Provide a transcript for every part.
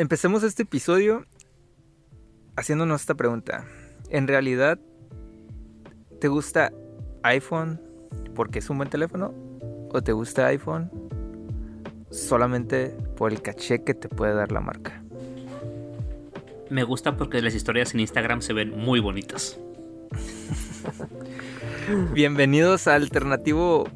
Empecemos este episodio haciéndonos esta pregunta. ¿En realidad te gusta iPhone porque es un buen teléfono? ¿O te gusta iPhone solamente por el caché que te puede dar la marca? Me gusta porque las historias en Instagram se ven muy bonitas. Bienvenidos a Alternativo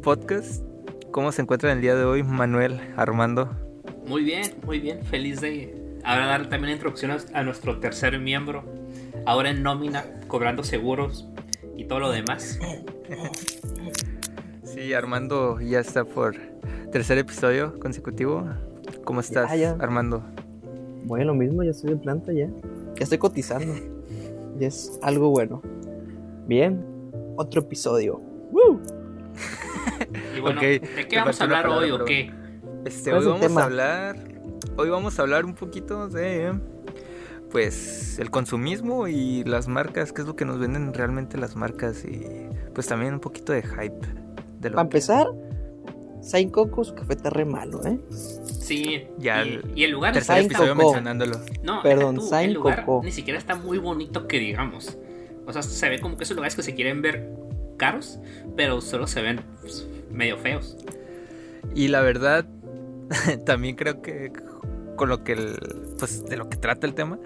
Podcast. ¿Cómo se encuentran el día de hoy, Manuel, Armando? Muy bien, muy bien. Feliz de ahora dar también introducción a nuestro tercer miembro. Ahora en nómina, cobrando seguros y todo lo demás. Sí, Armando ya está por tercer episodio consecutivo. ¿Cómo estás, Armando? Bueno, lo mismo, ya estoy de planta ya. Ya estoy cotizando. ya es algo bueno. Bien, otro episodio. y bueno, ¿de qué vamos a hablar hoy o qué? Este, hoy vamos a hablar. Hoy vamos a hablar un poquito de. Pues el consumismo y las marcas, qué es lo que nos venden realmente las marcas y pues también un poquito de hype. De Para empezar, Saint Coco su café está re malo, ¿eh? Sí, ya y, el lugar está episodio mencionándolo. No, Perdón, Saint el lugar ni siquiera está muy bonito que digamos. O sea, se ve como que esos lugares que se quieren ver caros, pero solo se ven pues, medio feos. Y la verdad, también creo que con lo que pues de lo que trata el tema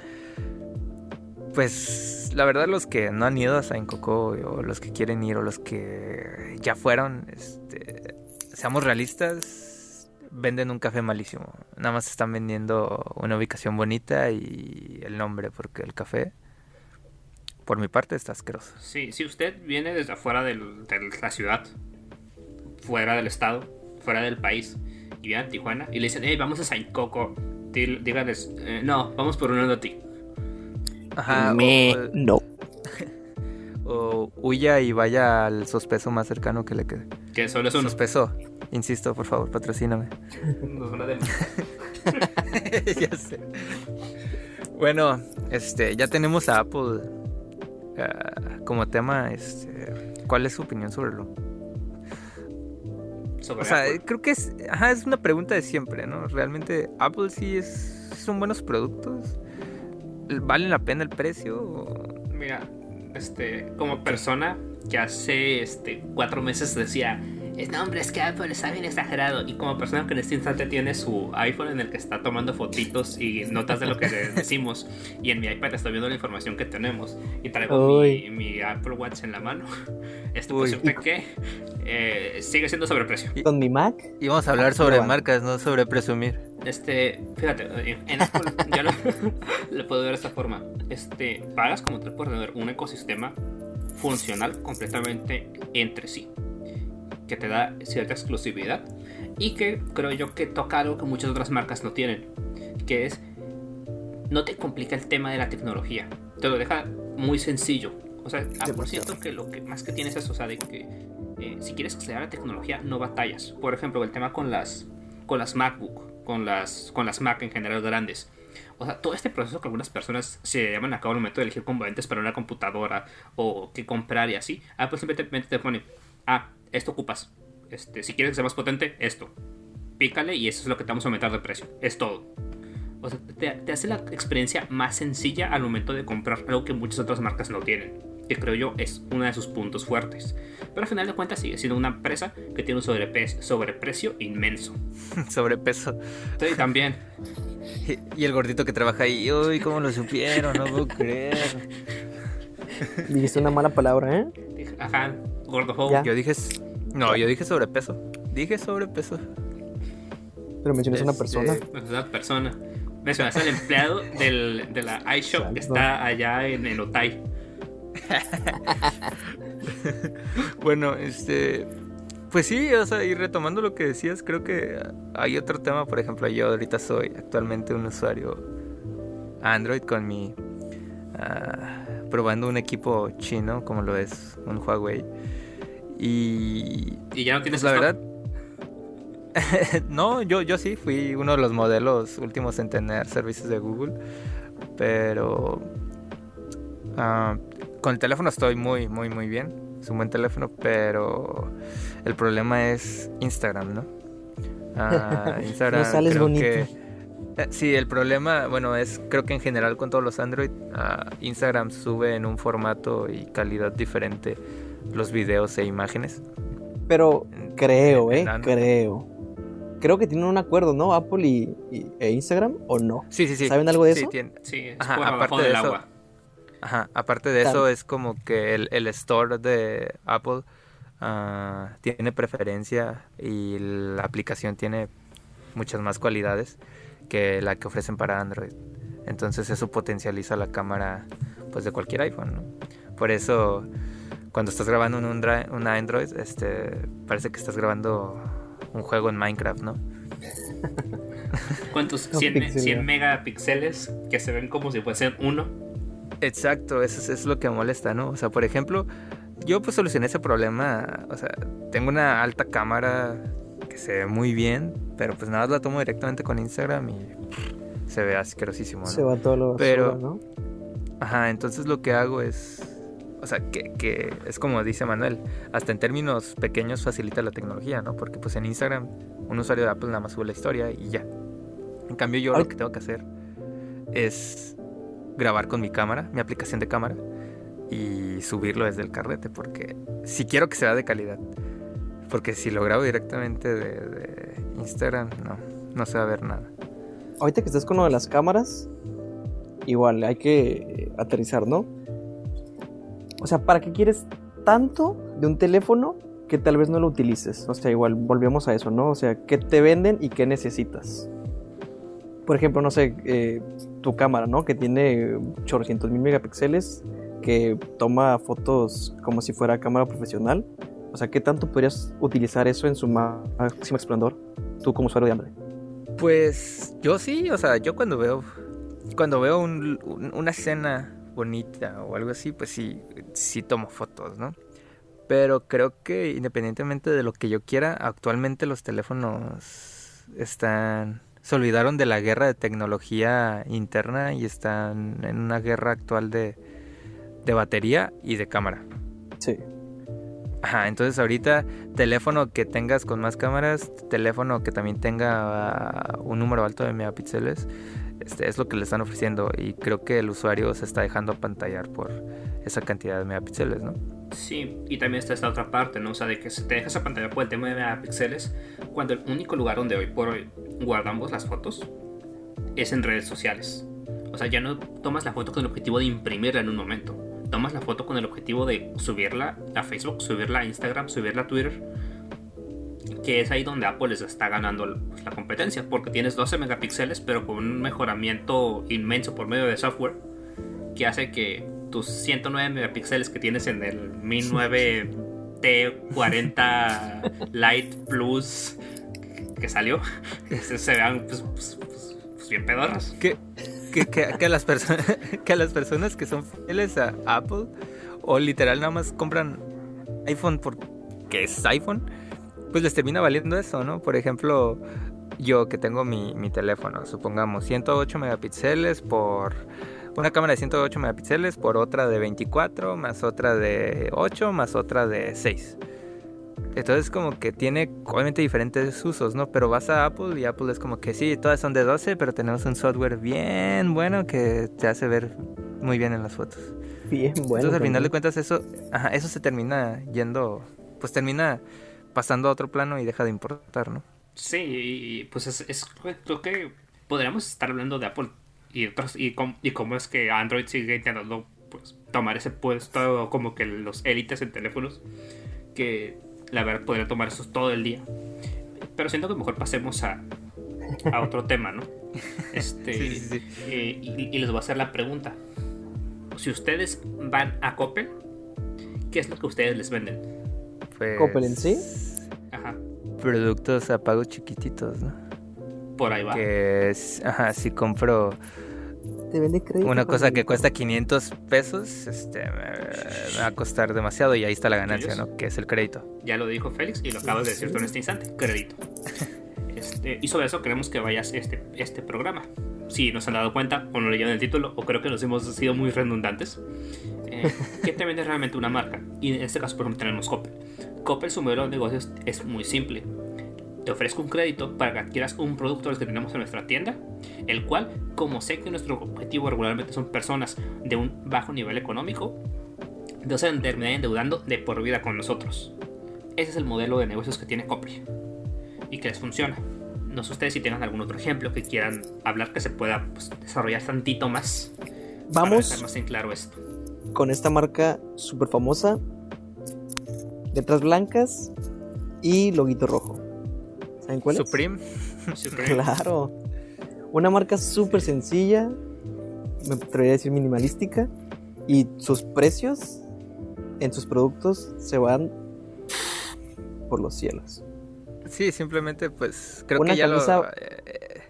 pues la verdad los que no han ido a Saint Coco o los que quieren ir o los que ya fueron este, seamos realistas venden un café malísimo. Nada más están vendiendo una ubicación bonita y el nombre porque el café por mi parte está asqueroso. Sí si usted viene desde afuera de la ciudad fuera del estado fuera del país y vienen a Tijuana y le dicen, hey, vamos a Saint Coco, díganles, eh, no, vamos por un ti. Ajá. Me... no. o huya y vaya al sospeso más cercano que le quede. Que solo es uno. Sospeso. Insisto, por favor, patrocíname. ya sé. Bueno, este, ya tenemos a Apple ah, como tema. Este, ¿Cuál es su opinión sobre lo? O sea, creo que es, ajá, es una pregunta de siempre, ¿no? Realmente Apple sí es, son buenos productos. ¿Valen la pena el precio? Mira, este, como persona que hace este cuatro meses decía no, hombre, es que Apple está bien exagerado. Y como persona que en este instante tiene su iPhone en el que está tomando fotitos y notas de lo que decimos, y en mi iPad estoy viendo la información que tenemos, y traigo mi, Apple Watch en la mano, esto puede ser que eh, sigue siendo sobreprecio. ¿Con mi Mac? Y vamos a hablar sobre marcas, no sobre presumir. Este, fíjate, en Apple ya lo, puedo ver de esta forma. Este, pagas como tal por tener un ecosistema funcional completamente entre sí que te da cierta exclusividad y que creo yo que toca algo que muchas otras marcas no tienen, que es no te complica el tema de la tecnología, te lo deja muy sencillo. O sea, por cierto que lo que más que tienes es, o sea, de que eh, si quieres acceder a la tecnología no batallas. Por ejemplo, el tema con las con las MacBook, con las con las Mac en general grandes. O sea, todo este proceso que algunas personas se llaman a cabo al momento de elegir componentes para una computadora o que comprar y así, ah, pues simplemente te pone, ah, esto ocupas. Este, si quieres que sea más potente, esto. Pícale y eso es lo que te vamos a aumentar de precio. Es todo. O sea, te, hace la experiencia más sencilla al momento de comprar algo que muchas otras marcas no tienen. Que creo yo es uno de sus puntos fuertes. Pero al final de cuentas sigue siendo una empresa que tiene un sobreprecio inmenso. sobrepeso. Sí, también. Y, el gordito que trabaja ahí, uy, ¿cómo lo supieron? No puedo creer. Dijiste una mala palabra, ¿eh? Ajá, Yo dije. No, yo dije sobrepeso. Dije sobrepeso. Pero mencionas a una persona. Este, una persona. Mencionaste al empleado del, de la iShop que está allá en el Otay. bueno, este. Pues sí, o sea, y retomando lo que decías, creo que hay otro tema. Por ejemplo, yo ahorita soy actualmente un usuario Android con mi. Ah, probando un equipo chino como lo es un Huawei. Y. ¿Y ya no tienes pues, la verdad? no, yo, yo sí fui uno de los modelos últimos en tener servicios de Google. Pero. Ah, con el teléfono estoy muy, muy, muy bien. Es un buen teléfono, pero el problema es Instagram, ¿no? Ah, Instagram. no sales bonito. Eh, Sí, el problema, bueno, es creo que en general con todos los Android, ah, Instagram sube en un formato y calidad diferente los videos e imágenes. Pero creo, en eh, creo. Creo que tienen un acuerdo, ¿no? Apple y, y- e Instagram, ¿o no? Sí, sí, sí. ¿Saben algo de Sí, eso? tiene- Sí, es Ajá, por aparte del de eso- agua. Ajá, aparte de Claro. eso es como que el, el store de Apple ah, tiene preferencia y la aplicación tiene muchas más cualidades que la que ofrecen para Android. Entonces eso potencializa la cámara pues de cualquier iPhone, ¿no? Por eso cuando estás grabando en un, Android, este parece que estás grabando un juego en Minecraft, ¿no? ¿Cuántos? No 100, me- pixel, 100 ya. megapíxeles que se ven como si fuesen uno. Exacto, eso es, es lo que molesta, ¿no? O sea, por ejemplo, yo pues solucioné ese problema, o sea, tengo una alta cámara que se ve muy bien, pero pues nada más la tomo directamente con Instagram y se ve asquerosísimo, ¿no? Se va todo lo Pero- basura, ¿no? Ajá, entonces lo que hago es, o sea, que, que es como dice Manuel, hasta en términos pequeños facilita la tecnología, ¿no? Porque pues en Instagram un usuario de Apple nada más sube la historia y ya. En cambio yo lo que tengo que hacer es grabar con mi cámara, mi aplicación de cámara y subirlo desde el carrete porque si quiero que sea de calidad. Porque si lo grabo directamente de, de Instagram, no, no se va a ver nada. Ahorita que estás con lo de las cámaras, igual hay que aterrizar, ¿no? O sea, ¿para qué quieres tanto de un teléfono que tal vez no lo utilices? O sea, igual volvemos a eso, ¿no? O sea, ¿qué te venden y qué necesitas? Por ejemplo, no sé, eh, tu cámara, ¿no? Que tiene chorcientos mil megapíxeles, que toma fotos como si fuera cámara profesional. O sea, ¿qué tanto podrías utilizar eso en su máximo esplendor? Tú como usuario de Android. Pues yo sí, o sea, yo cuando veo cuando veo un- un- una escena bonita o algo así, pues sí, sí tomo fotos, ¿no? Pero creo que independientemente de lo que yo quiera, actualmente los teléfonos están se olvidaron de la guerra de tecnología interna y están en una guerra actual de, de batería y de cámara. Sí. Ajá, entonces ahorita teléfono que tengas con más cámaras, teléfono que también tenga un número alto de megapíxeles, este es lo que le están ofreciendo y creo que el usuario se está dejando apantallar por esa cantidad de megapíxeles, ¿no? Sí, y también está esta otra parte, ¿no? O sea, de que se te dejas a pantalla por el tema de megapíxeles, cuando el único lugar donde hoy por hoy guardamos las fotos es en redes sociales. O sea, ya no tomas la foto con el objetivo de imprimirla en un momento. Tomas la foto con el objetivo de subirla a Facebook, subirla a Instagram, subirla a Twitter. Que es ahí donde Apple les está ganando pues, la competencia. Porque tienes 12 megapíxeles, pero con un mejoramiento inmenso por medio de software. Que hace que tus 109 megapíxeles que tienes en el Mi 9 T40 Lite Plus que salió, se, vean pues, pues, pues, pues, bien pedorros. Que, que, que, que a las personas que a las personas que son fieles a Apple o literal nada más compran iPhone porque es iPhone, pues les termina valiendo eso, ¿no? Por ejemplo, yo que tengo mi, mi teléfono, supongamos 108 megapíxeles por una cámara de 108 megapíxeles por otra de 24, más otra de 8, más otra de 6. Entonces como que tiene obviamente diferentes usos, ¿no? Pero vas a Apple y Apple es como que sí, todas son de 12, pero tenemos un software bien bueno que te hace ver muy bien en las fotos. Bien, bueno. Entonces al final de cuentas eso, ajá, eso se termina yendo, pues termina pasando a otro plano y deja de importar, ¿no? Sí, y pues es, es- creo que podríamos estar hablando de Apple y otros y, com- y cómo es que Android sigue intentando pues, tomar ese puesto como que los élites en teléfonos que la verdad podría tomar eso todo el día. Pero siento que mejor pasemos a, a otro tema, ¿no? Este, Sí, sí, sí. eh, y, y les voy a hacer la pregunta. Si ustedes van a Coppel, ¿qué es lo que ustedes les venden? Pues, Coppel en sí. Ajá, Productos a pagos chiquititos, ¿no? por ahí va. Que es, ajá, si compro Te vende crédito. una cosa que cuesta 500 pesos, este, me, me va a costar demasiado y ahí está la ganancia, ¿no? Que es el crédito. Ya lo dijo Félix y lo acabas de decir tú en este instante. Crédito. Este, y sobre eso queremos que vayas este, este programa. Si nos han dado cuenta o no leyeron el título o creo que nos hemos sido muy redundantes. Eh, ¿Qué te vende realmente una marca? Y en este caso, por ejemplo, tenemos Coppel. Coppel, su modelo de negocios es muy simple. te ofrezco un crédito para que adquieras un producto que tenemos en nuestra tienda, el cual, como sé que nuestro objetivo regularmente son personas de un bajo nivel económico, entonces terminar endeudando de por vida con nosotros. Ese es el modelo de negocios que tiene Copri y que les funciona. No sé ustedes si tengan algún otro ejemplo que quieran hablar que se pueda pues, desarrollar tantito más. Vamos. Para más en claro esto. Con esta marca súper famosa. Letras blancas y loguito rojo. ¿Saben cuál Supreme. Supreme. Claro. Una marca súper sencilla. Me atrevería a decir minimalística. Y sus precios en sus productos se van por los cielos. Sí, simplemente pues creo Una que ya camisa- lo... eh,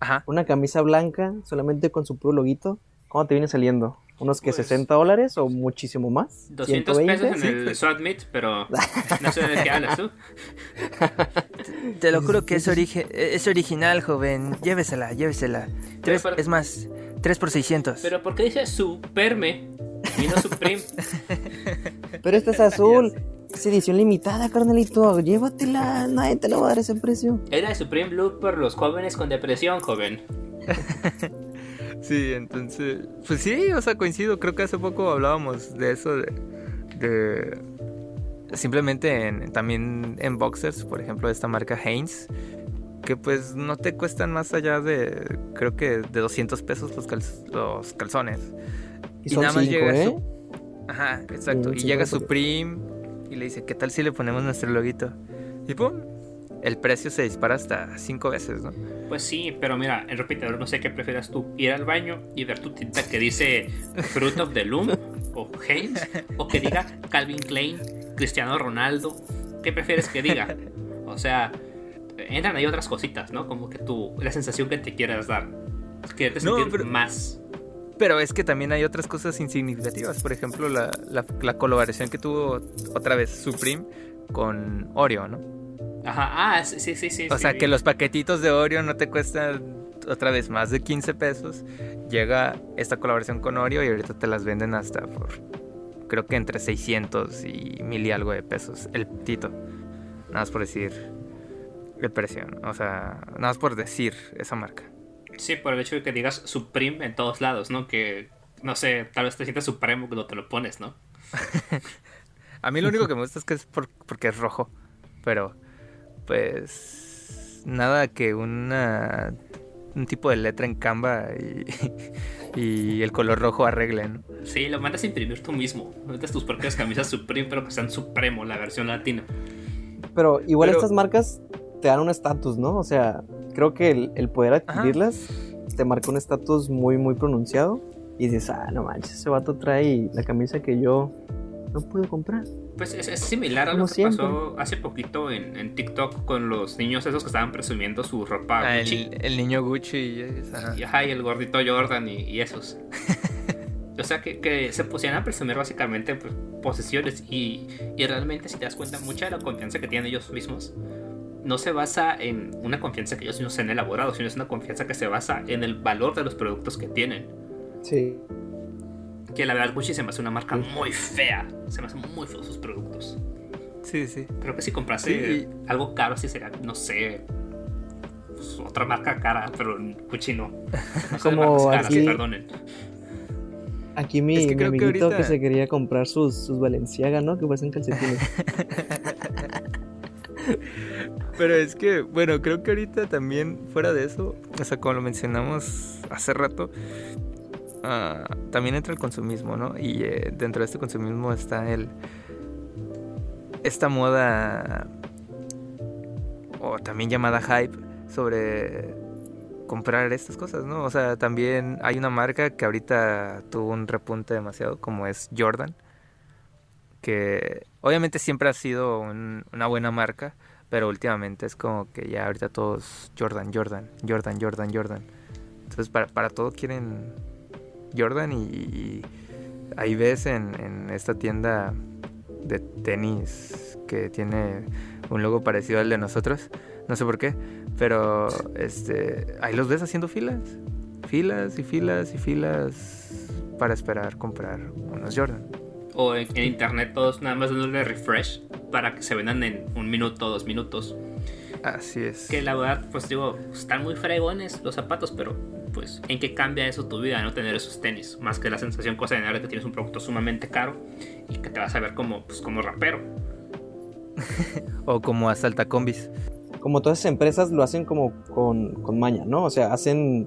Ajá. Una camisa blanca solamente con su puro loguito. ¿Cómo te viene saliendo? ¿Unos que Pues, 60 dólares o muchísimo más? 200 ¿120? pesos en Sí, el pues. Swap Meet, pero no sé de qué hablas tú. Te lo juro que es, origi- es original, joven. Llévesela, llévesela. Tres, es más, 3 por 600. Pero ¿por qué dice Superme y no Supreme? Pero esta es azul. Es edición limitada, carnalito. Llévatela. Nadie te la va a dar ese precio. Era de Supreme Blue por los jóvenes con depresión, joven. Sí, entonces, pues sí, o sea, coincido. Creo que hace poco hablábamos de eso, de, de- simplemente en, también en boxers, por ejemplo, de esta marca Hanes, que pues no te cuestan más allá de, creo que de 200 pesos los, cal- los calzones. Y son cinco, llega ¿eh? su- Ajá, exacto. Mm, y sí, llega acuerdo. Supreme y le dice, ¿qué tal si le ponemos nuestro loguito? Y pum, el precio se dispara hasta cinco veces, ¿no? Pues sí, pero mira, en repetidor no sé qué prefieras tú, ir al baño y ver tu tinta que dice Fruit of the Loom o Haynes, o que diga Calvin Klein, Cristiano Ronaldo, ¿qué prefieres que diga? O sea, entran ahí otras cositas, ¿no? Como que tú, la sensación que te quieras dar, quererte No, sentir pero- más. Pero es que también hay otras cosas insignificativas. Por ejemplo, la, la, la colaboración que tuvo otra vez Supreme con Oreo, ¿no? Ajá, ah, sí, sí, sí. sí O sea, sí. que los paquetitos de Oreo no te cuestan otra vez más de 15 pesos. Llega esta colaboración con Oreo y ahorita te las venden hasta por, creo que entre 600 y mil y algo de pesos. El tito. Nada más por decir el precio. O sea, nada más por decir esa marca. Sí, por el hecho de que digas Supreme en todos lados, ¿no? Que, no sé, tal vez te sientas Supremo cuando te lo pones, ¿no? A mí lo único que me gusta es que es por- porque es rojo. Pero, pues, nada que una un tipo de letra en Canva y, y el color rojo arreglen. Sí, lo mandas a imprimir tú mismo. Metes tus propias camisas Supreme, pero que sean Supremo, la versión latina. Pero igual Pero- estas marcas te dan un estatus, ¿no? O sea, creo que el, el poder adquirirlas te marca un estatus muy, muy pronunciado. Y dices, ah, no manches, ese vato trae la camisa que yo no pude comprar. Pues es, es similar a lo Como que siempre. pasó hace poquito en, en TikTok con los niños esos que estaban presumiendo su ropa Ah, Gucci. el, el niño Gucci. y. Y, ajá, y el gordito Jordan y, y esos. o sea, que, que se pusieron a presumir básicamente pues, posesiones y, y realmente si te das cuenta, mucha de la confianza que tienen ellos mismos no se basa en una confianza que ellos mismos han elaborado, sino es una confianza que se basa en el valor de los productos que tienen. Sí. Que la verdad Gucci se me hace una marca muy fea, se me hacen muy feos sus productos. Sí, sí. Creo que si comprase Sí. algo caro así sería, no sé, pues, otra marca cara, pero Gucci no. No Como marcas caras, aquí- perdonen. Aquí mi, Es que mi creo que amiguito que, ahorita- se quería comprar sus, sus Valenciaga, ¿no? Que parecen calcetines. Pero es que, bueno, creo que ahorita también, fuera de eso, o sea, como lo mencionamos hace rato, ah, también entra el consumismo, ¿no? Y eh, dentro de este consumismo está el. Esta moda, o también llamada hype, sobre comprar estas cosas, ¿no? O sea, también hay una marca que ahorita tuvo un repunte demasiado, como es Jordan, que obviamente siempre ha sido un- una buena marca, pero últimamente es como que ya ahorita todos Jordan, Jordan, Jordan, Jordan, Jordan. Entonces para, para todo quieren Jordan y, y ahí ves en, en esta tienda de tenis que tiene un logo parecido al de nosotros, no sé por qué, pero este ahí los ves haciendo filas, filas y filas y filas para esperar comprar unos Jordan. O en, en internet todos nada más dándole refresh para que se vendan en un minuto dos minutos. Así es. Que la verdad, pues digo, están muy fregones los zapatos, pero pues, ¿en qué cambia eso tu vida no tener esos tenis? Más que la sensación cosa de que tienes un producto sumamente caro y que te vas a ver como, pues, como rapero. o como asalta combis. Como todas esas empresas lo hacen como con, con maña, ¿no? O sea, hacen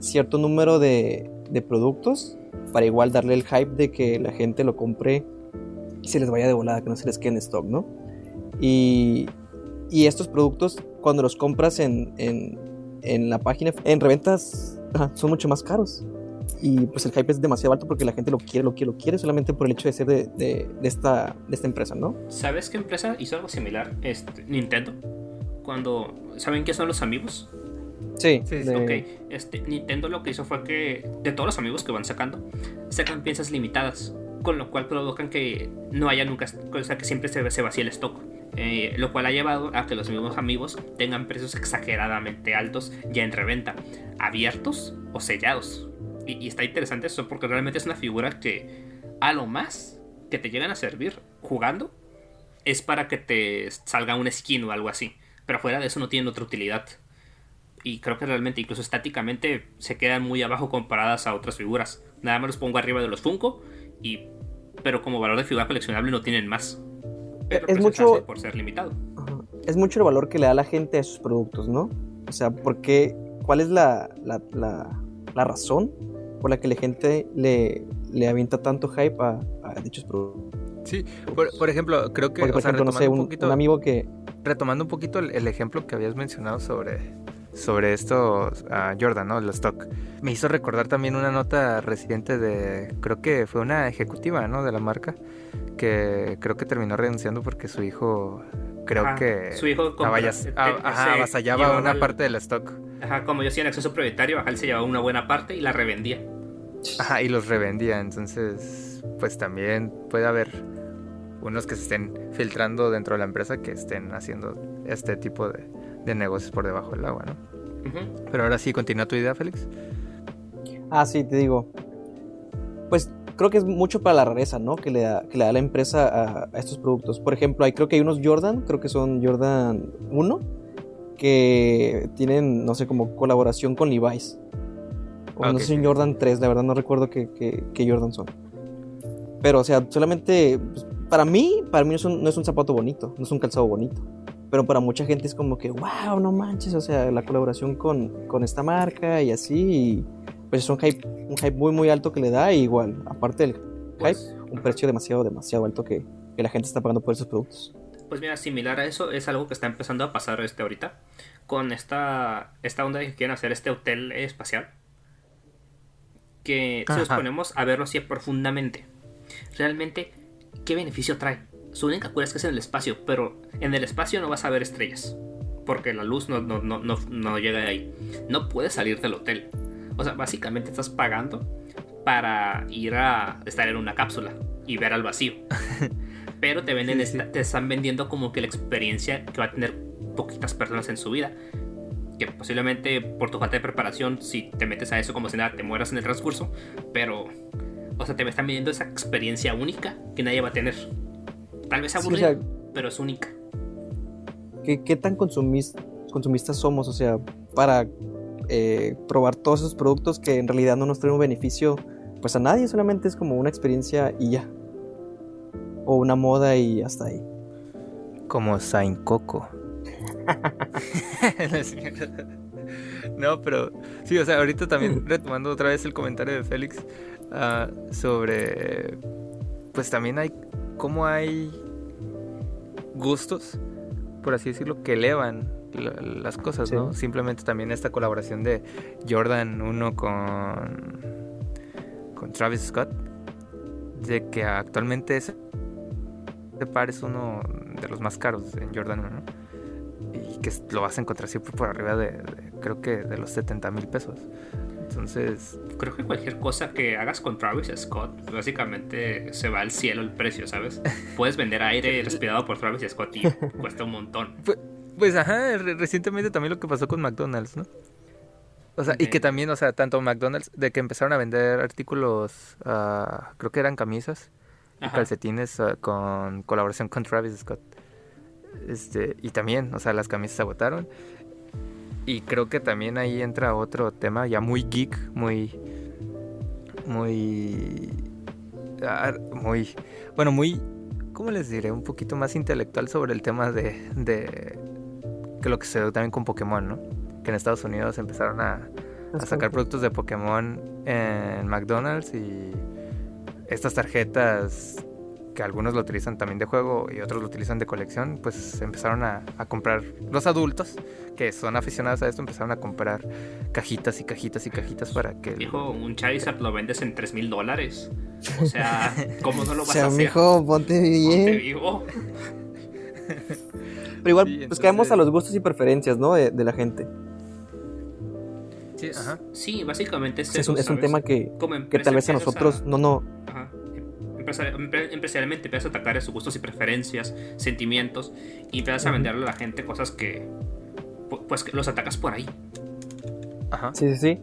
cierto número de, de productos para igual darle el hype de que la gente lo compre y se les vaya de volada, que no se les quede en stock, ¿no? Y, y estos productos, cuando los compras en, en, en la página, en reventas, son mucho más caros. Y pues el hype es demasiado alto porque la gente lo quiere, lo quiere, lo quiere solamente por el hecho de ser de, de, esta, de esta empresa, ¿no? ¿Sabes qué empresa hizo algo similar? Este, Nintendo. Cuando. ¿Saben qué son los amigos? Sí, sí, Ok, este, Nintendo lo que hizo fue que de todos los amigos que van sacando, sacan piezas limitadas, con lo cual provocan que no haya nunca, o sea, que siempre se, se vacíe el stock. Eh, lo cual ha llevado a que los mismos amigos tengan precios exageradamente altos ya en reventa, abiertos o sellados. Y, y, está interesante eso porque realmente es una figura que a lo más que te llegan a servir jugando es para que te salga un skin o algo así. Pero fuera de eso no tienen otra utilidad y creo que realmente incluso estáticamente se quedan muy abajo comparadas a otras figuras. Nada más los pongo arriba de los Funko y pero como valor de figura coleccionable no tienen más. Pero es mucho por ser limitado. Es mucho el valor que le da la gente a sus productos, ¿no? O sea, porque ¿cuál es la, la, la, razón por la que la gente le, le avienta tanto hype a, dichos productos? Sí, por, ejemplo, creo que por ejemplo, no sé, un, amigo que retomando un poquito el, ejemplo que habías mencionado sobre sobre esto a Jordan, ¿no? El stock. Me hizo recordar también una nota reciente de, creo que fue una ejecutiva, ¿no? De la marca, que creo que terminó renunciando porque su hijo, creo que... Su hijo avasallaba una parte del stock. Ajá, como yo hacía en acceso prioritario, ajá, él se llevaba una buena parte y la revendía. Ajá, y los revendía, entonces, pues también puede haber unos que se estén filtrando dentro de la empresa que estén haciendo este tipo de de negocios por debajo del agua, ¿no? Pero ahora sí, continúa tu idea, Félix. Ah, sí, te digo. Pues creo que es mucho para la rareza, ¿no? Que le da, que le da la empresa a, estos productos. Por ejemplo, hay, creo que hay unos Jordan, creo que son Jordan 1, que tienen, no sé, como colaboración con Levi's. O no sé si Jordan 3, la verdad no recuerdo qué, Jordan son. Pero, o sea, solamente, pues, para mí, para mí no es, un, no es un zapato bonito, no es un calzado bonito pero para mucha gente es como que, wow, no manches, o sea, la colaboración con, con esta marca y así, pues es un hype, un hype muy, muy alto que le da, y igual, aparte del pues hype, un precio demasiado, demasiado alto que, que, la gente está pagando por esos productos. Pues mira, similar a eso es algo que está empezando a pasar este ahorita, con esta, esta onda de que quieren hacer este hotel espacial, que si nos ponemos a verlo así profundamente, realmente, ¿qué beneficio trae? Su única cura es que es en el espacio, pero en el espacio no vas a ver estrellas. Porque la luz no, no, no, no, llega ahí. No puedes salir del hotel. O sea, básicamente estás pagando para ir a estar en una cápsula y ver al vacío. Pero te venden te están vendiendo como que la experiencia que va a tener poquitas personas en su vida. Que posiblemente por tu falta de preparación, si te metes a eso como si nada, te mueras en el transcurso. Pero, o sea, te están vendiendo esa experiencia única que nadie va a tener. Tal vez aburrida, pero es única. ¿Qué, qué tan consumistas somos? O sea, para eh, probar todos esos productos que en realidad no nos traen un beneficio pues a nadie, solamente es como una experiencia y ya. O una moda y hasta ahí. Como Saint Coco. no, pero sí, o sea, ahorita también retomando otra vez el comentario de Félix ah, sobre, pues también hay cómo hay gustos, por así decirlo, que elevan las cosas, ¿no? Simplemente también esta colaboración de Jordan 1 con, con Travis Scott, de que actualmente ese par es uno de los más caros en Jordan 1, Y que lo vas a encontrar siempre por arriba de, creo que de los 70 mil pesos. Entonces. Creo que cualquier cosa que hagas con Travis Scott, básicamente se va al cielo el precio, ¿sabes? Puedes vender aire respirado por Travis Scott y cuesta un montón. Pues, pues, ajá, recientemente también lo que pasó con McDonald's, ¿no? O sea, y que también, o sea, tanto McDonald's, de que empezaron a vender artículos, uh, creo que eran camisas y calcetines uh, con colaboración con Travis Scott. Este, y también, o sea, las camisas se agotaron. Y creo que también ahí entra otro tema ya muy geek, muy. Muy. ah, Muy. Bueno, muy. ¿Cómo les diré? Un poquito más intelectual sobre el tema de. de que lo que se dio también con Pokémon, ¿no? Que en Estados Unidos empezaron a, a sacar productos de Pokémon en McDonald's y estas tarjetas que algunos lo utilizan también de juego y otros lo utilizan de colección, pues empezaron a, a comprar, los adultos que son aficionados a esto empezaron a comprar cajitas y cajitas y cajitas para que... el- Hijo, un Charizard lo vendes en 3 mil dólares. O sea, ¿cómo no lo O vas a sea, hacer? mijo, ponte Ponte bien. vivo. Pero igual, Sí, pues caemos a los gustos y preferencias, ¿no? De, de la gente. Sí, ajá. Sí, básicamente es, Es un, es un tema que, Como que tal vez a nosotros no, no, Ajá. Empresari- empre- empresarialmente empiezas a atacar esos gustos y preferencias, sentimientos, y empiezas a venderle a la gente cosas que. pu- Pues que los atacas por ahí. Ajá. Sí, sí, sí.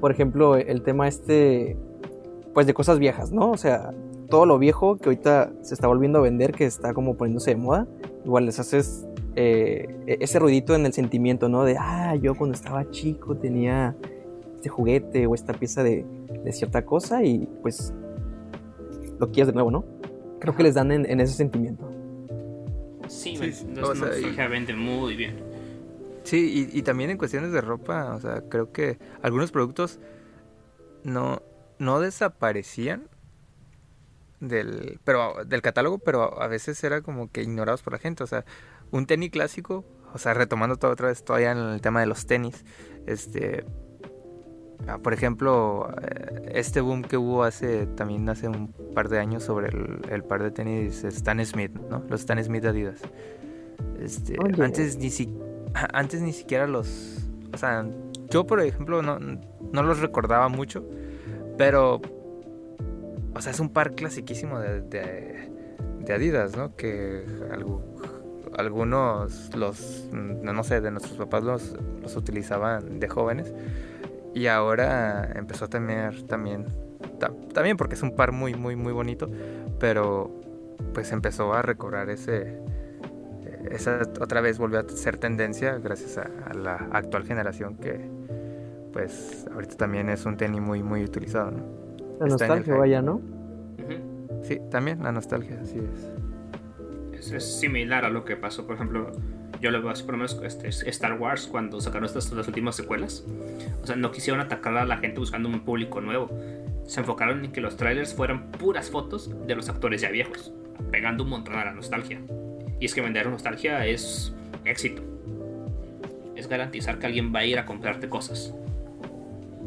Por ejemplo, el tema este, pues de cosas viejas, ¿no? O sea, todo lo viejo que ahorita se está volviendo a vender, que está como poniéndose de moda, igual les haces eh, e- ese ruidito en el sentimiento, ¿no? De, ah, yo cuando estaba chico tenía este juguete o esta pieza de, de cierta cosa y pues lo quieres de nuevo, ¿no? Creo que les dan en, en ese sentimiento. Sí, Sí, los o sea, y- nostalgia vende muy bien. Sí, y, y también en cuestiones de ropa, o sea, creo que algunos productos no, no desaparecían del, pero, del catálogo, pero a veces era como que ignorados por la gente. O sea, un tenis clásico, o sea, retomando todo otra vez todavía en el tema de los tenis, este, por ejemplo, eh, este boom que hubo hace también hace un par de años sobre el, el par de tenis Stan Smith, ¿no? Los Stan Smith Adidas. Este, Oye. antes ni si, antes ni siquiera los, o sea, yo por ejemplo no, no los recordaba mucho, pero, o sea, es un par clasiquísimo de, de, de Adidas, ¿no? Que algu- algunos, los, no sé, de nuestros papás los, los utilizaban de jóvenes y ahora empezó a tener también, ta- también porque es un par muy, muy, muy bonito, pero pues empezó a recobrar ese, esa otra vez volvió a ser tendencia gracias a, a la actual generación que pues ahorita también es un tenis muy muy utilizado, ¿no? La Está nostalgia, vaya, ¿no? Sí, también la nostalgia, así es. Es, es similar a lo que pasó, por ejemplo, yo lo veo así, por lo menos este, Star Wars cuando sacaron estas las últimas secuelas. O sea, no quisieron atacar a la gente buscando un público nuevo. Se enfocaron en que los trailers fueran puras fotos de los actores ya viejos, pegando un montón a la nostalgia. Y es que vender nostalgia es éxito. Es garantizar que alguien va a ir a comprarte cosas.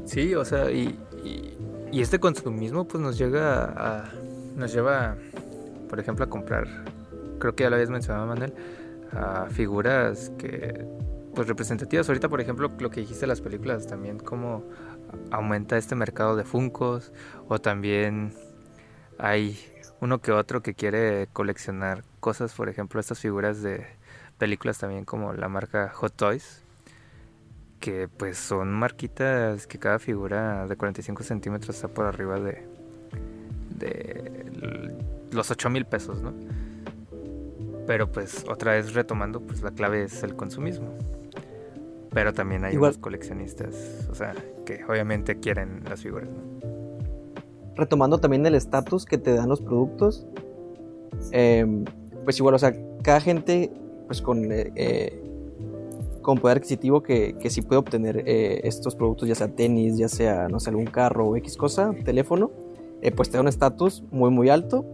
Sí, o sea, y, y, y este consumismo pues nos llega a, nos lleva, por ejemplo, a comprar, creo que ya lo habías mencionado, Manuel, a figuras que, pues representativas. Ahorita, por ejemplo, lo que dijiste de las películas, también cómo aumenta este mercado de Funcos, o también hay uno que otro que quiere coleccionar cosas, por ejemplo, estas figuras de películas también como la marca Hot Toys, que pues son marquitas que cada figura de 45 centímetros está por arriba de, de los 8 mil pesos, ¿no? Pero pues otra vez retomando, pues la clave es el consumismo. Pero también hay Igual- unos coleccionistas, o sea, que obviamente quieren las figuras, ¿no? retomando también el estatus que te dan los productos, eh, pues igual, o sea, cada gente, pues con, eh, eh, con poder adquisitivo que, que sí puede obtener eh, estos productos, ya sea tenis, ya sea, no sé, algún carro o X cosa, teléfono, pues te da un estatus muy, muy alto.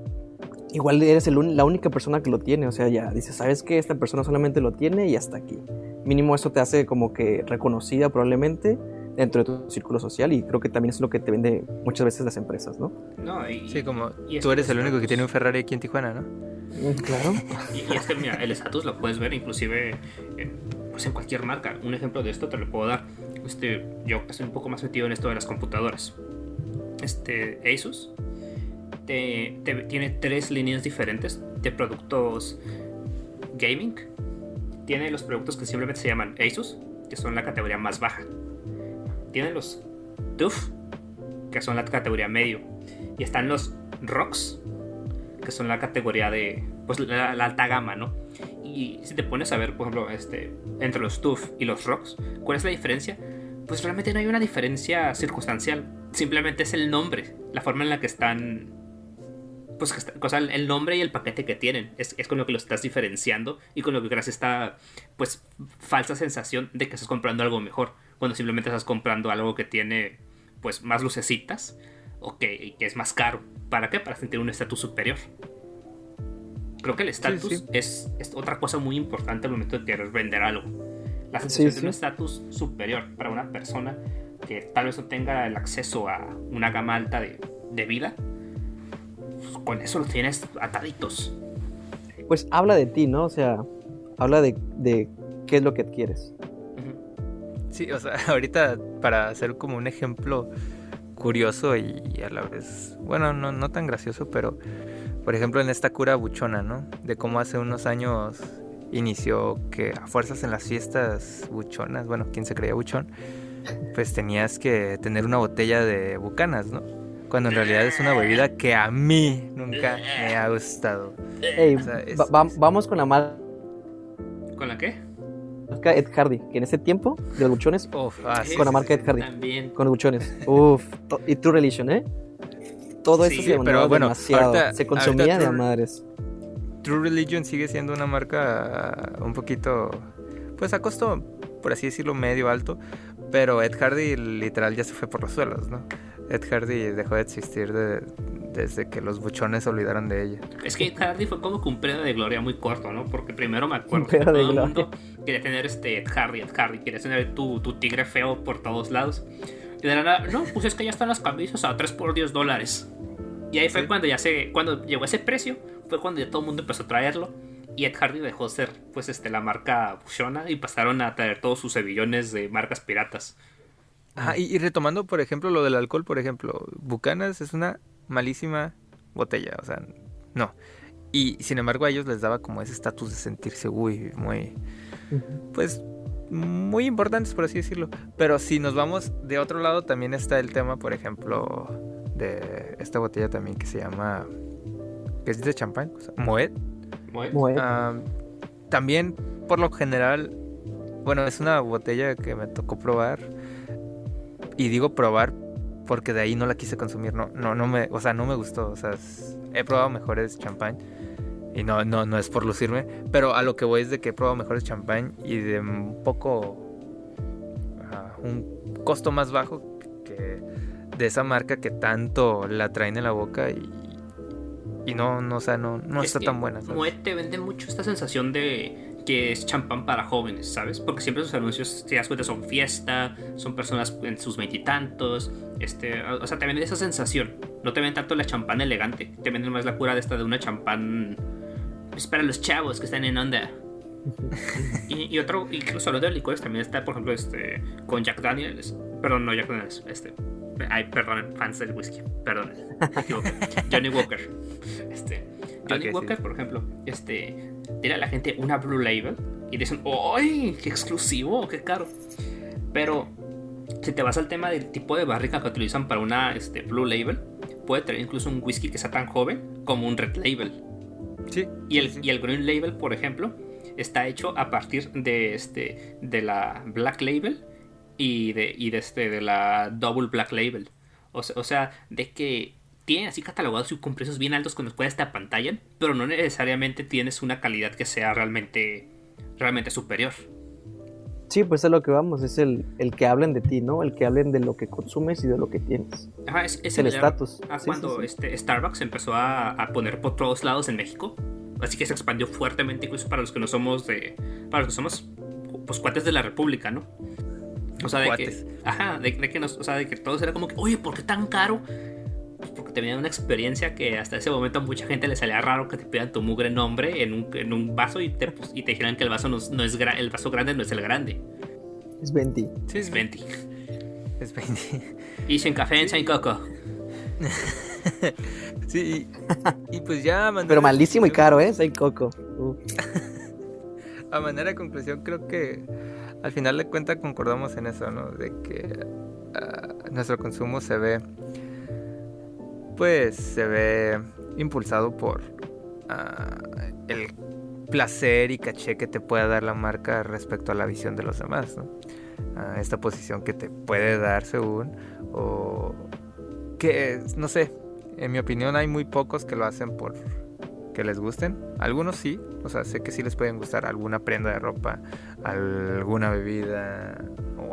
Igual eres el un- la única persona que lo tiene, o sea, ya dices, ¿sabes que Esta persona solamente lo tiene y hasta aquí. Mínimo eso te hace como que reconocida probablemente dentro de tu círculo social y creo que también es lo que te vende muchas veces las empresas, ¿no? No, y, Sí, como y tú eres el único que tiene un Ferrari aquí en Tijuana, ¿no? Mm, Claro. Y, y es que, mira, el estatus lo puedes ver inclusive en, pues en cualquier marca. Un ejemplo de esto te lo puedo dar. Este, yo estoy un poco más metido en esto de las computadoras. Este, Asus te- tiene tres líneas diferentes de productos gaming. Tiene los productos que simplemente se llaman Asus, que son la categoría más baja. Tiene los TUF, que son la categoría medio. Y están los ROX, que son la categoría de pues la, alta gama, ¿no? Y y si te pones a ver, por ejemplo, este, entre los TUF y los Rocks, ¿cuál es la diferencia? Pues realmente no hay una diferencia circunstancial. Simplemente es el nombre, la forma en la que están. Pues que el nombre y el paquete que tienen. Es, con lo que lo estás diferenciando y con lo que creas esta pues falsa sensación de que estás comprando algo mejor. Cuando simplemente estás comprando algo que tiene pues más lucecitas o que, que es más caro. ¿Para qué? Para sentir un estatus superior. Creo que el estatus es, otra cosa muy importante al momento de querer vender algo. La sensación de un estatus superior para una persona que tal vez no tenga el acceso a una gama alta de, vida, pues, con eso lo tienes ataditos. Pues habla de ti, ¿no? O sea, habla de, qué es lo que adquieres. Sí, o sea, ahorita para hacer como un ejemplo curioso y, a la vez, bueno, no, no tan gracioso, pero por ejemplo, en esta cura buchona, ¿no? De cómo hace unos años inició que a fuerzas en las fiestas buchonas, bueno, quien se creía buchón, pues tenías que tener una botella de bucanas, ¿no? Cuando en realidad es una bebida que a mí nunca me ha gustado. Ey, vamos con la mal. ¿Con la qué? Marca Ed Hardy, que en ese tiempo de los buchones, Uf, ah, con la marca Ed Hardy. También. Con los buchones. Uf, y True Religion, ¿eh? todo eso se pero bueno, demasiado. se consumía de madres. True Religion sigue siendo una marca un poquito, pues a costo, por así decirlo, medio alto, pero Ed Hardy literal ya se fue por los suelos, ¿no? Ed Hardy dejó de existir desde que los buchones se olvidaron de ella. Es que Ed Hardy fue como que un pedo de gloria muy corto, ¿no? Porque primero me acuerdo que todo el mundo quería tener este Ed Hardy, Ed Hardy, quería tener tu, tu tigre feo por todos lados. Y de la nada, no, pues es que ya están las camisas a 3 por 10 dólares. Y ahí fue cuando ya se, cuando llegó ese precio, fue cuando ya todo el mundo empezó a traerlo. Y Ed Hardy dejó de ser pues este, la marca Bushona y pasaron a traer todos sus sevillones de marcas piratas. Ah, y, retomando, por ejemplo, lo del alcohol, por ejemplo, Bucanas es una malísima botella, o sea, no. Y sin embargo a ellos les daba como ese estatus de sentirse, uy, muy, pues, muy importantes, por así decirlo. Pero si nos vamos de otro lado, también está el tema, por ejemplo, de esta botella también que se llama. que es de champán, Moet. Moet. también, por lo general, bueno, es una botella que me tocó probar. Y digo probar porque de ahí no la quise consumir. No, no, no me, o sea, no me gustó. O sea, he probado mejores champán. Y no, no, no es por lucirme. Pero a lo que voy es de que he probado mejores champán y de un poco. un costo más bajo que de esa marca que tanto la traen en la boca y, y no, no, o sea, no, no está tan buena. ¿sabes? te vende mucho esta sensación de que es champán para jóvenes, ¿sabes? Porque siempre sus anuncios, te das cuenta, son fiesta, son personas en sus veintitantos, este, o sea, te venden esa sensación. No te venden tanto la champán elegante, te venden más la cura de esta de una champán es para los chavos que están en onda. y, y, otro, incluso hablando de licores, también está, por ejemplo, este, con Jack Daniels, perdón, no Jack Daniels, este, Ay, perdón, fans del whisky. Perdón, Johnny Walker. Este, Johnny Walker, por ejemplo, este, tiene a la gente una Blue Label y dicen, ¡ay! ¡Qué exclusivo! ¡Qué caro! Pero si te vas al tema del tipo de barrica que utilizan para una este, Blue Label, puede tener incluso un whisky que sea tan joven como un Red Label. Sí. Y el, y el Green Label, por ejemplo, está hecho a partir de, este, de la Black Label y de, y de, este, de la Double Black Label. O, sea, de que tienen así catalogados y con precios bien altos con los cuales te apantallan, pero no necesariamente tienes una calidad que sea realmente, realmente superior. Sí, pues es lo que vamos, es el, el, que hablen de ti, ¿no? El que hablen de lo que consumes y de lo que tienes. Ajá, es, el estatus. Ah, cuando Este, Starbucks empezó a, a, poner por todos lados en México, así que se expandió fuertemente incluso para los que no somos de, para los que somos pues cuates de la República, ¿no? O sea, de que, ajá, de, que nos, o sea, de que todos era como que, oye, ¿por qué tan caro? Pues porque tenía una experiencia que hasta ese momento a mucha gente le salía raro que te pidan tu mugre nombre en un, en un vaso y te, y te dijeran que el vaso no, no es el vaso grande no es el grande. Es 20. Sí, es 20. Es 20. Y sin café, en sin coco. sí, y, pues ya. Pero malísimo y caro, ¿eh? Sin coco. a manera de conclusión, creo que al final de cuentas concordamos en eso, ¿no? De que ah, nuestro consumo se ve, pues se ve impulsado por ah, el placer y caché que te pueda dar la marca respecto a la visión de los demás, ¿no? A esta posición que te puede dar según, o que, no sé, en mi opinión hay muy pocos que lo hacen por que les gusten. Algunos sí, o sea, sé que sí les pueden gustar alguna prenda de ropa, alguna bebida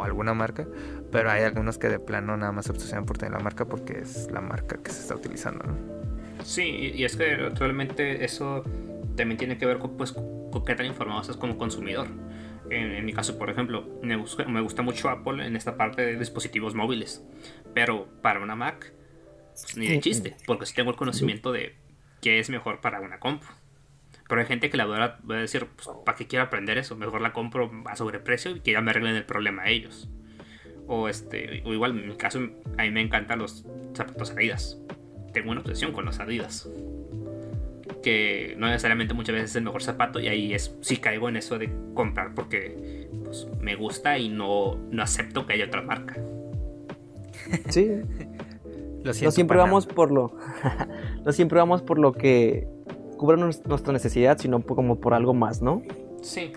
o alguna marca, pero hay algunos que de plano nada más se obsesionan por tener la marca porque es la marca que se está utilizando, ¿no? Sí, y es que realmente eso también tiene que ver con, pues, con qué tan informado estás como consumidor. En, mi caso, por ejemplo, me gusta, me gusta mucho Apple en esta parte de dispositivos móviles, pero para una Mac, pues, ni de chiste, porque sí tengo el conocimiento de qué es mejor para una compu. Pero hay gente que la va a decir, pues, ¿para qué quiero aprender eso? Mejor la compro a sobreprecio y que ya me arreglen el problema a ellos. O, este, o igual, en mi caso, a mí me encantan los zapatos Adidas. Tengo una obsesión con los Adidas. Que no necesariamente muchas veces es el mejor zapato y ahí es sí caigo en eso de comprar porque pues, me gusta y no, no acepto que haya otra marca. Sí. no siempre vamos por lo no siempre vamos por lo que cubre nuestra necesidad, sino como por algo más, ¿no? Sí.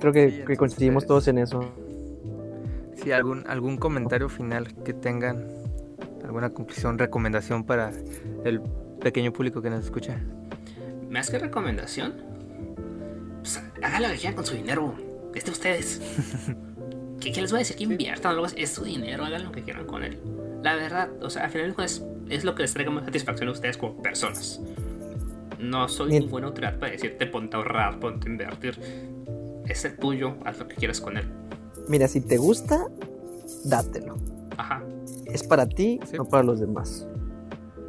Creo que, coincidimos todos en eso. Sí, algún, algún comentario final que tengan, alguna conclusión, recomendación para el pequeño público que nos escucha. Más que recomendación, pues háganlo que quieran con su dinero. Este ustedes. ¿Qué, les voy a decir? Que inviertan, es su dinero, hagan lo que quieran con él. La verdad, o sea, al final de cuentas, es lo que les traiga más satisfacción a ustedes como personas. No soy ninguna autoridad para decirte ponte a ahorrar, ponte a invertir. Es el tuyo, haz lo que quieras con él. Mira, si te gusta, dátelo. Ajá. Es para ti, no para los demás.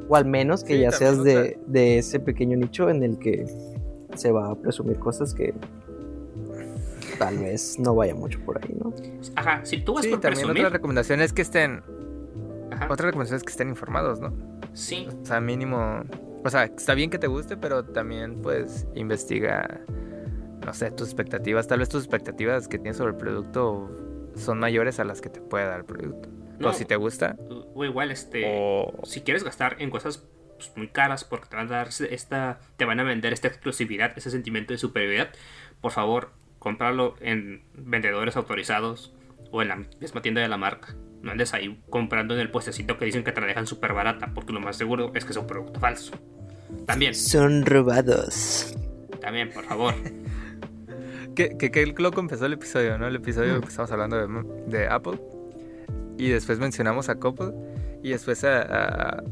O al menos que ya seas de, de, ese pequeño nicho en el que se va a presumir cosas que tal vez no vaya mucho por ahí, ¿no? Ajá, si tú vas sí, por también otra recomendación es que estén otra recomendación es que estén informados, ¿no? Sí. O sea, mínimo. O sea, está bien que te guste, pero también, pues, investiga, no sé, tus expectativas. Tal vez tus expectativas que tienes sobre el producto son mayores a las que te puede dar el producto. No, o si te gusta. O igual, este. Si quieres gastar en cosas pues, muy caras porque te van a dar esta. Te van a vender esta exclusividad, ese sentimiento de superioridad. Por favor, cómpralo en vendedores autorizados o en la misma tienda de la marca. No andes ahí comprando en el puestecito que dicen que te la dejan súper barata, porque lo más seguro es que es un producto falso. También. Son robados. También, por favor. que, que, que loco empezó el episodio, ¿no? El episodio que estamos hablando de, Apple. Y después mencionamos a Couple. Y después a,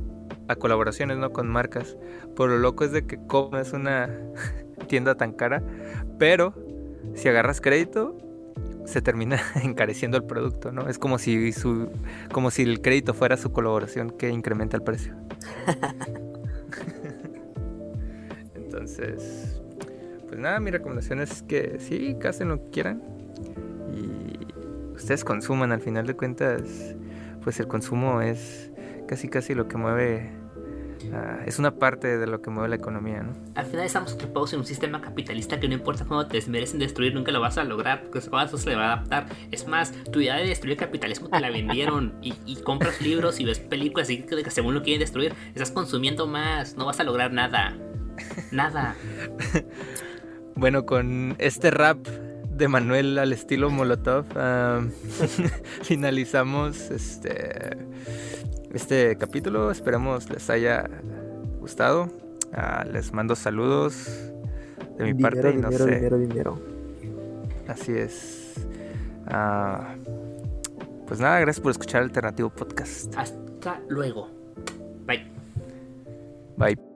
a, colaboraciones, ¿no? Con marcas. Por lo loco es de que Couple es una tienda tan cara. Pero si agarras crédito, se termina encareciendo el producto, ¿no? Es como si su como si el crédito fuera su colaboración que incrementa el precio. Entonces, pues nada, mi recomendación es que sí, casen lo que quieran y ustedes consuman, al final de cuentas, pues el consumo es casi casi lo que mueve Es una parte de lo que mueve la economía, ¿no? Al final estamos atrapados en un sistema capitalista que no importa cómo te merecen destruir, nunca lo vas a lograr, porque eso se le va a adaptar. Es más, tu idea de destruir el capitalismo te la vendieron y, compras libros y ves películas y que según lo quieren destruir, estás consumiendo más, no vas a lograr nada. Nada. bueno, con este rap de Manuel al estilo Molotov, finalizamos este este capítulo. Esperamos les haya gustado. Ah, les mando saludos de mi parte. y no dinero, sé. dinero, dinero. Así es. Ah, pues nada, gracias por escuchar Alternativo Podcast. Hasta luego. Bye. Bye.